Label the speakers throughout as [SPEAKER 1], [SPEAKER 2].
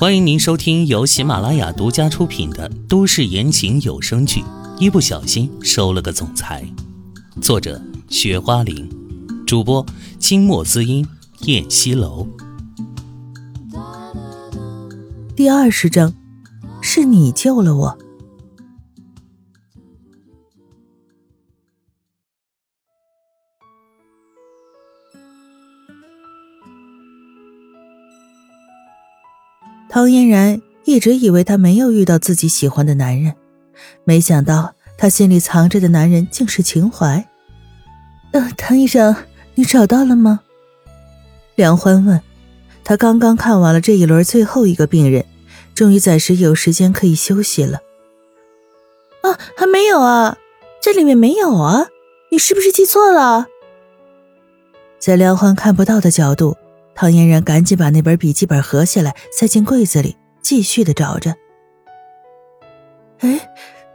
[SPEAKER 1] 欢迎您收听由喜马拉雅独家出品的都市言情有声剧《一不小心收了个总裁》，作者：雪花玲，主播：清墨滋音、燕西楼。
[SPEAKER 2] 第二十章，是你救了我。唐嫣然一直以为她没有遇到自己喜欢的男人，没想到她心里藏着的男人竟是秦淮。呃，唐医生，你找到了吗？梁欢问。他刚刚看完了这一轮最后一个病人，终于暂时有时间可以休息了。啊，还没有啊，这里面没有啊，你是不是记错了？在梁欢看不到的角度。唐嫣然赶紧把那本笔记本合起来，塞进柜子里，继续的找着。哎，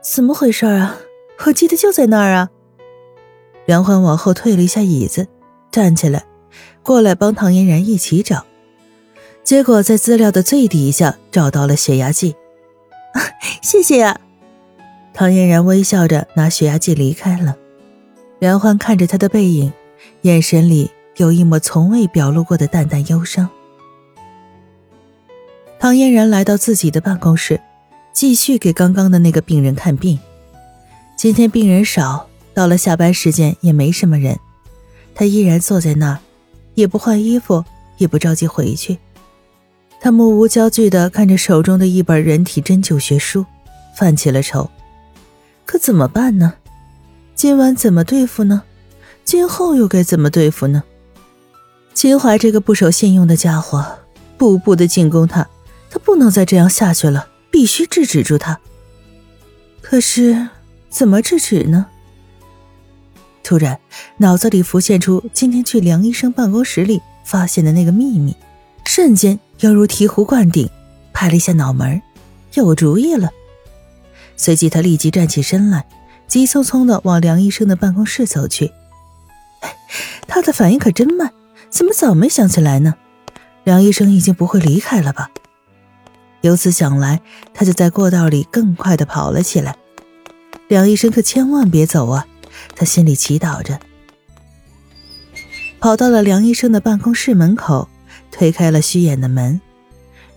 [SPEAKER 2] 怎么回事啊？我记得就在那儿啊！梁欢往后退了一下椅子，站起来，过来帮唐嫣然一起找。结果在资料的最底下找到了血压计。谢谢啊！唐嫣然微笑着拿血压计离开了。梁欢看着他的背影，眼神里。有一抹从未表露过的淡淡忧伤。唐嫣然来到自己的办公室，继续给刚刚的那个病人看病。今天病人少，到了下班时间也没什么人，他依然坐在那儿，也不换衣服，也不着急回去。他目无焦距地看着手中的一本人体针灸学书，犯起了愁。可怎么办呢？今晚怎么对付呢？今后又该怎么对付呢？秦淮这个不守信用的家伙，步步的进攻他，他不能再这样下去了，必须制止住他。可是怎么制止呢？突然，脑子里浮现出今天去梁医生办公室里发现的那个秘密，瞬间犹如醍醐灌顶，拍了一下脑门，有主意了。随即，他立即站起身来，急匆匆的往梁医生的办公室走去。他的反应可真慢。怎么早没想起来呢？梁医生已经不会离开了吧？由此想来，他就在过道里更快的跑了起来。梁医生可千万别走啊！他心里祈祷着。跑到了梁医生的办公室门口，推开了虚掩的门，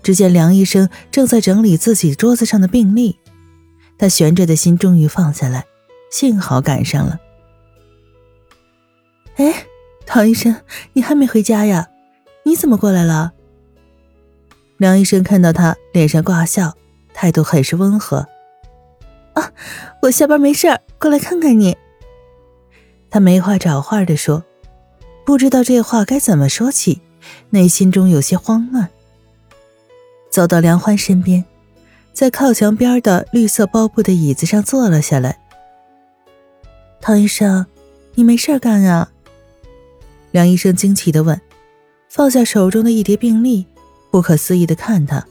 [SPEAKER 2] 只见梁医生正在整理自己桌子上的病历。他悬着的心终于放下来，幸好赶上了。哎。唐医生，你还没回家呀？你怎么过来了？梁医生看到他，脸上挂笑，态度很是温和。啊，我下班没事过来看看你。他没话找话的说，不知道这话该怎么说起，内心中有些慌乱。走到梁欢身边，在靠墙边的绿色包布的椅子上坐了下来。唐医生，你没事干啊？梁医生惊奇的问，放下手中的一叠病历，不可思议的看他。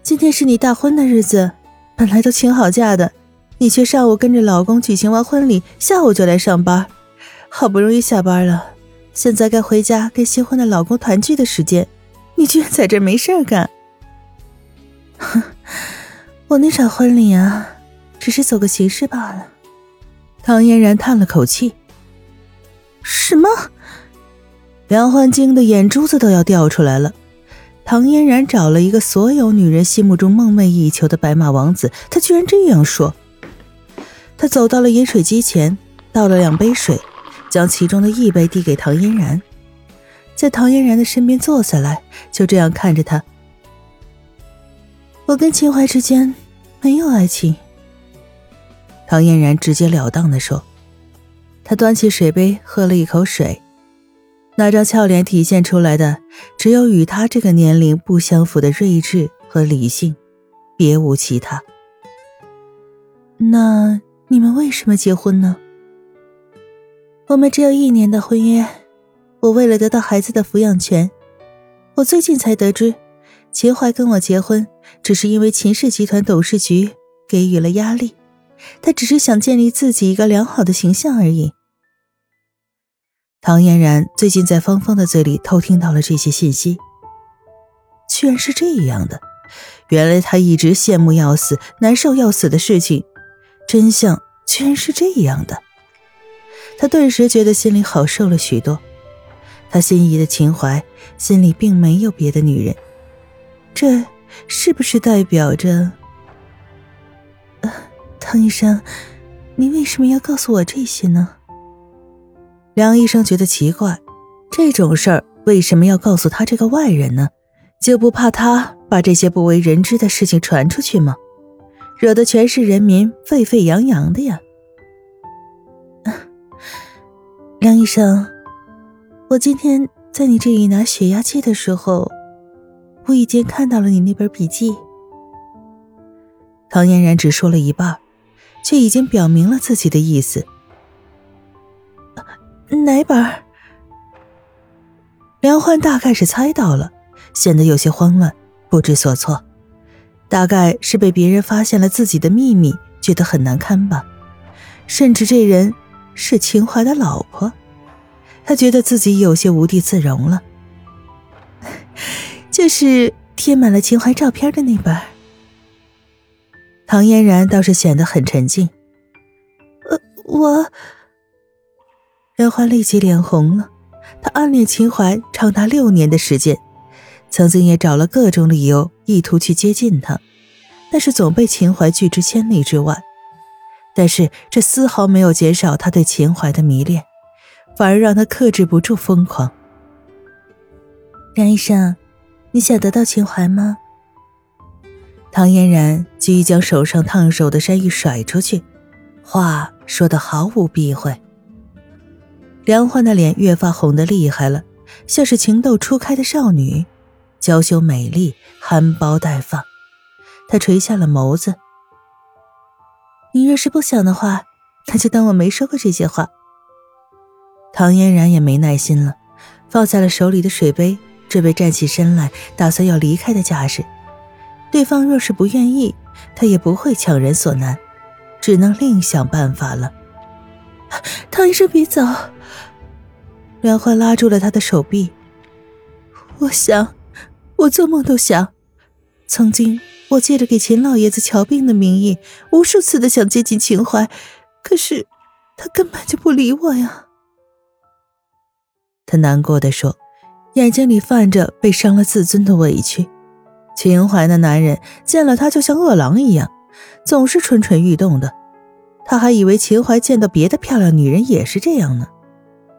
[SPEAKER 2] 今天是你大婚的日子，本来都请好假的，你却上午跟着老公举行完婚礼，下午就来上班，好不容易下班了，现在该回家跟新婚的老公团聚的时间，你居然在这没事干。哼，我那场婚礼啊，只是走个形式罢了。唐嫣然叹了口气。什么？梁焕惊的眼珠子都要掉出来了。唐嫣然找了一个所有女人心目中梦寐以求的白马王子，他居然这样说。他走到了饮水机前，倒了两杯水，将其中的一杯递给唐嫣然，在唐嫣然的身边坐下来，就这样看着他。我跟秦淮之间没有爱情。唐嫣然直截了当的说。他端起水杯，喝了一口水，那张俏脸体现出来的只有与他这个年龄不相符的睿智和理性，别无其他。那你们为什么结婚呢？我们只有一年的婚约，我为了得到孩子的抚养权，我最近才得知，秦淮跟我结婚，只是因为秦氏集团董事局给予了压力。他只是想建立自己一个良好的形象而已。唐嫣然最近在芳芳的嘴里偷听到了这些信息，居然是这样的。原来他一直羡慕要死、难受要死的事情，真相居然是这样的。他顿时觉得心里好受了许多。他心仪的秦淮心里并没有别的女人，这是不是代表着？唐医生，你为什么要告诉我这些呢？梁医生觉得奇怪，这种事儿为什么要告诉他这个外人呢？就不怕他把这些不为人知的事情传出去吗？惹得全市人民沸沸扬扬的呀！梁医生，我今天在你这里拿血压计的时候，无意间看到了你那本笔记。唐嫣然只说了一半。却已经表明了自己的意思。哪本？梁欢大概是猜到了，显得有些慌乱，不知所措。大概是被别人发现了自己的秘密，觉得很难堪吧。甚至这人是秦淮的老婆，他觉得自己有些无地自容了。就是贴满了秦淮照片的那本。唐嫣然倒是显得很沉静。呃，我……梁欢立即脸红了。他暗恋秦淮长达六年的时间，曾经也找了各种理由，意图去接近他，但是总被秦淮拒之千里之外。但是这丝毫没有减少他对秦淮的迷恋，反而让他克制不住疯狂。梁医生，你想得到秦淮吗？唐嫣然急于将手上烫手的山芋甩出去，话说的毫无避讳。梁欢的脸越发红得厉害了，像是情窦初开的少女，娇羞美丽，含苞待放。他垂下了眸子：“你若是不想的话，那就当我没说过这些话。”唐嫣然也没耐心了，放下了手里的水杯，准备站起身来，打算要离开的架势。对方若是不愿意，他也不会强人所难，只能另想办法了。唐医生，别走！梁欢拉住了他的手臂。我想，我做梦都想，曾经我借着给秦老爷子瞧病的名义，无数次的想接近秦淮，可是他根本就不理我呀。他难过的说，眼睛里泛着被伤了自尊的委屈。秦淮那男人见了他就像饿狼一样，总是蠢蠢欲动的。他还以为秦淮见到别的漂亮女人也是这样呢，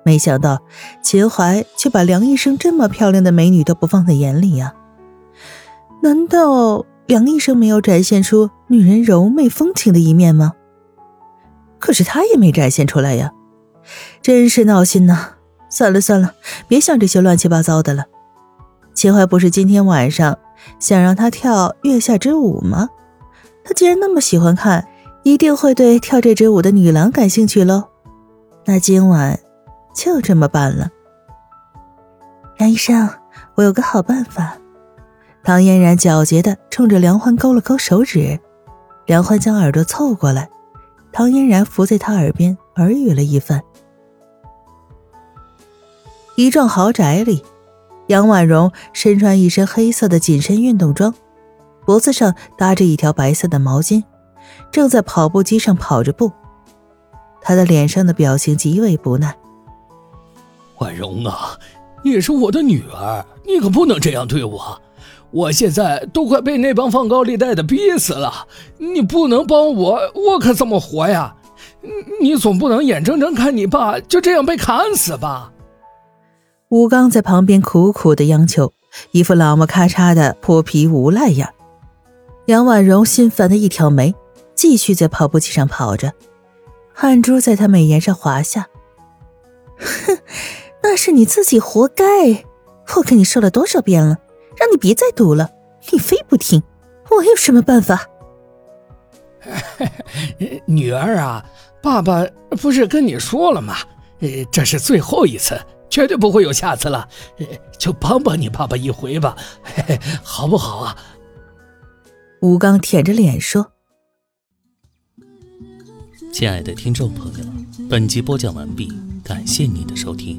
[SPEAKER 2] 没想到秦淮却把梁医生这么漂亮的美女都不放在眼里呀。难道梁医生没有展现出女人柔媚风情的一面吗？可是他也没展现出来呀，真是闹心呐！算了算了，别想这些乱七八糟的了。秦淮不是今天晚上。想让他跳月下之舞吗？他既然那么喜欢看，一定会对跳这支舞的女郎感兴趣喽。那今晚就这么办了。梁医生，我有个好办法。唐嫣然狡黠的冲着梁欢勾了勾手指，梁欢将耳朵凑过来，唐嫣然伏在他耳边耳语了一番。一幢豪宅里。杨婉容身穿一身黑色的紧身运动装，脖子上搭着一条白色的毛巾，正在跑步机上跑着步。她的脸上的表情极为不耐。
[SPEAKER 3] 婉容啊，你是我的女儿，你可不能这样对我。我现在都快被那帮放高利贷的逼死了，你不能帮我，我可怎么活呀？你总不能眼睁睁看你爸就这样被砍死吧？
[SPEAKER 2] 吴刚在旁边苦苦的央求，一副老么咔嚓的泼皮无赖样。杨婉容心烦的一挑眉，继续在跑步机上跑着，汗珠在她美颜上滑下。哼，那是你自己活该！我跟你说了多少遍了，让你别再赌了，你非不听，我有什么办法？
[SPEAKER 3] 女儿啊，爸爸不是跟你说了吗？呃这是最后一次。绝对不会有下次了，就帮帮你爸爸一回吧，好不好啊？
[SPEAKER 2] 吴刚舔着脸说：“
[SPEAKER 1] 亲爱的听众朋友，本集播讲完毕，感谢您的收听。”